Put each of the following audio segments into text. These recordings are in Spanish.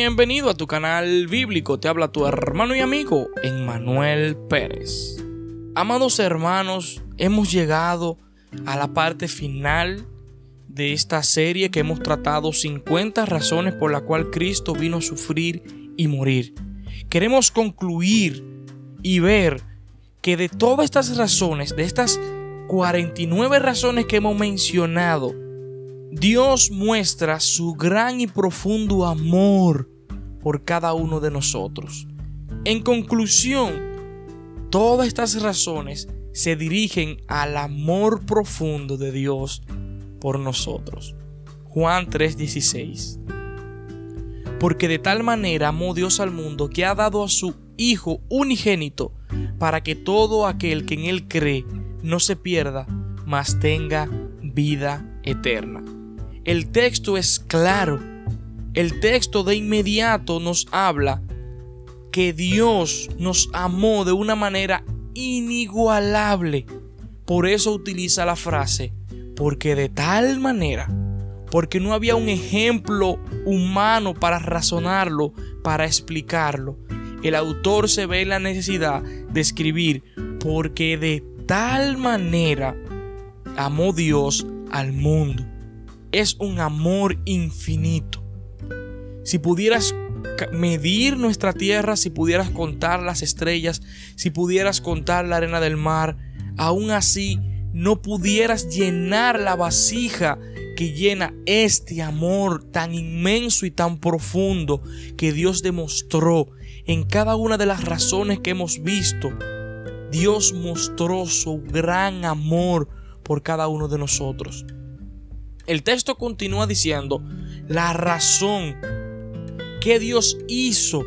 Bienvenido a tu canal bíblico, te habla tu hermano y amigo Emmanuel Pérez. Amados hermanos, hemos llegado a la parte final de esta serie que hemos tratado 50 razones por las cuales Cristo vino a sufrir y morir. Queremos concluir y ver que de todas estas razones, de estas 49 razones que hemos mencionado, Dios muestra su gran y profundo amor por cada uno de nosotros. En conclusión, todas estas razones se dirigen al amor profundo de Dios por nosotros. Juan 3:16. Porque de tal manera amó Dios al mundo que ha dado a su Hijo unigénito para que todo aquel que en Él cree no se pierda, mas tenga vida eterna. El texto es claro. El texto de inmediato nos habla que Dios nos amó de una manera inigualable. Por eso utiliza la frase, porque de tal manera, porque no había un ejemplo humano para razonarlo, para explicarlo. El autor se ve en la necesidad de escribir, porque de tal manera amó Dios al mundo es un amor infinito. Si pudieras medir nuestra tierra, si pudieras contar las estrellas, si pudieras contar la arena del mar, aún así no pudieras llenar la vasija que llena este amor tan inmenso y tan profundo que Dios demostró en cada una de las razones que hemos visto. Dios mostró su gran amor por cada uno de nosotros. El texto continúa diciendo la razón Dios hizo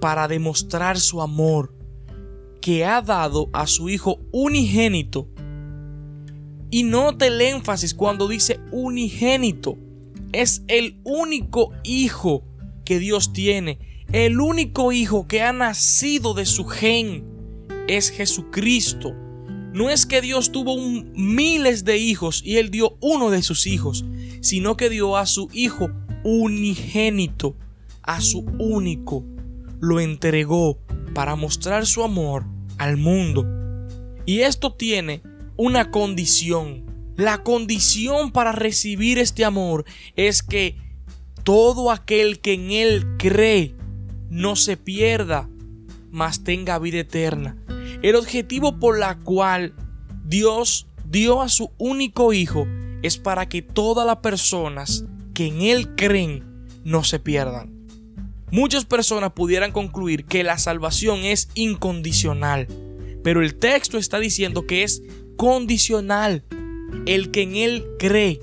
para demostrar su amor, que ha dado a su Hijo unigénito. Y note el énfasis cuando dice unigénito. Es el único Hijo que Dios tiene. El único Hijo que ha nacido de su gen es Jesucristo no es que Dios tuvo miles de hijos y él dio uno de sus hijos, sino que dio a su hijo unigénito, a su único, lo entregó para mostrar su amor al mundo. Y esto tiene una condición. La condición para recibir este amor es que todo aquel que en él cree no se pierda, mas tenga vida eterna. El objetivo por la cual Dios dio a su único hijo es para que todas las personas que en Él creen no se pierdan. Muchas personas pudieran concluir que la salvación es incondicional, pero el texto está diciendo que es condicional. El que en Él cree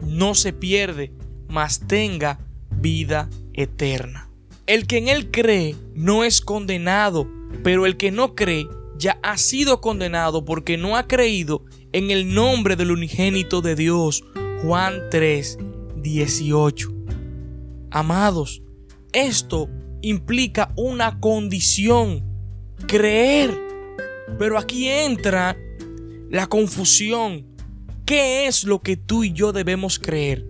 no se pierde, mas tenga vida eterna. El que en Él cree no es condenado, pero el que no cree ya ha sido condenado porque no ha creído en el nombre del unigénito de Dios. Juan 3, 18. Amados, esto implica una condición, creer. Pero aquí entra la confusión. ¿Qué es lo que tú y yo debemos creer?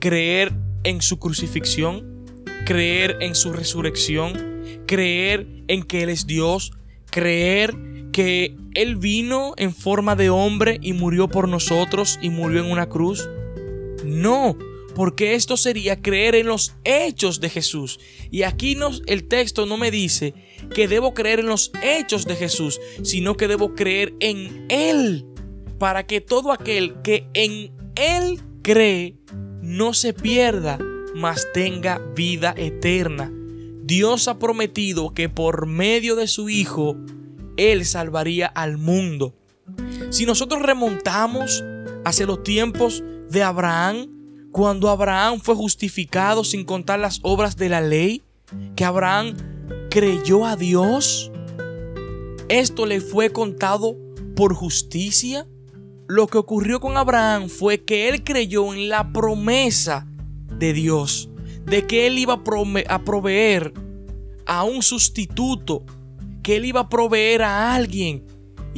¿Creer en su crucifixión? ¿Creer en su resurrección? ¿Creer en que Él es Dios? ¿Creer que Él vino en forma de hombre y murió por nosotros y murió en una cruz? No, porque esto sería creer en los hechos de Jesús. Y aquí nos, el texto no me dice que debo creer en los hechos de Jesús, sino que debo creer en Él, para que todo aquel que en Él cree no se pierda, mas tenga vida eterna. Dios ha prometido que por medio de su Hijo él salvaría al mundo. Si nosotros remontamos hacia los tiempos de Abraham, cuando Abraham fue justificado sin contar las obras de la ley, que Abraham creyó a Dios, esto le fue contado por justicia. Lo que ocurrió con Abraham fue que él creyó en la promesa de Dios, de que él iba a proveer a un sustituto que él iba a proveer a alguien.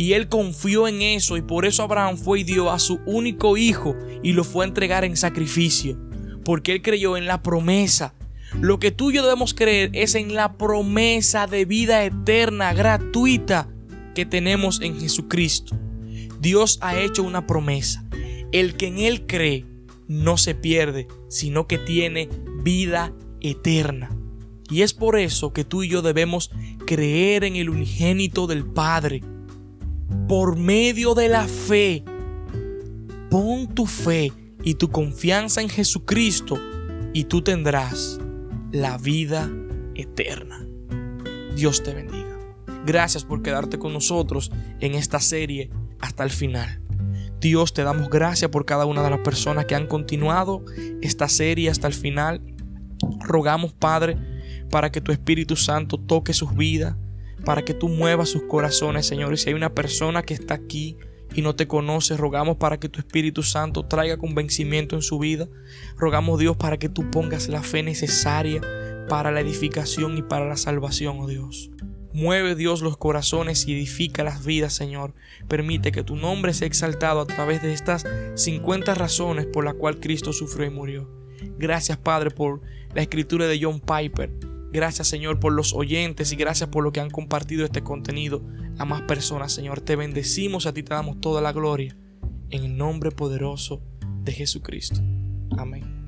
Y él confió en eso y por eso Abraham fue y dio a su único hijo y lo fue a entregar en sacrificio. Porque él creyó en la promesa. Lo que tú y yo debemos creer es en la promesa de vida eterna, gratuita, que tenemos en Jesucristo. Dios ha hecho una promesa. El que en Él cree no se pierde, sino que tiene vida eterna. Y es por eso que tú y yo debemos creer en el unigénito del Padre. Por medio de la fe. Pon tu fe y tu confianza en Jesucristo y tú tendrás la vida eterna. Dios te bendiga. Gracias por quedarte con nosotros en esta serie hasta el final. Dios, te damos gracias por cada una de las personas que han continuado esta serie hasta el final. Rogamos, Padre, para que tu Espíritu Santo toque sus vidas, para que tú muevas sus corazones, Señor. Y si hay una persona que está aquí y no te conoce, rogamos para que tu Espíritu Santo traiga convencimiento en su vida. Rogamos, Dios, para que tú pongas la fe necesaria para la edificación y para la salvación, oh Dios. Mueve Dios los corazones y edifica las vidas, Señor. Permite que tu nombre sea exaltado a través de estas 50 razones por las cuales Cristo sufrió y murió. Gracias, Padre, por la escritura de John Piper. Gracias, Señor, por los oyentes y gracias por lo que han compartido este contenido a más personas, Señor. Te bendecimos, a ti te damos toda la gloria. En el nombre poderoso de Jesucristo. Amén.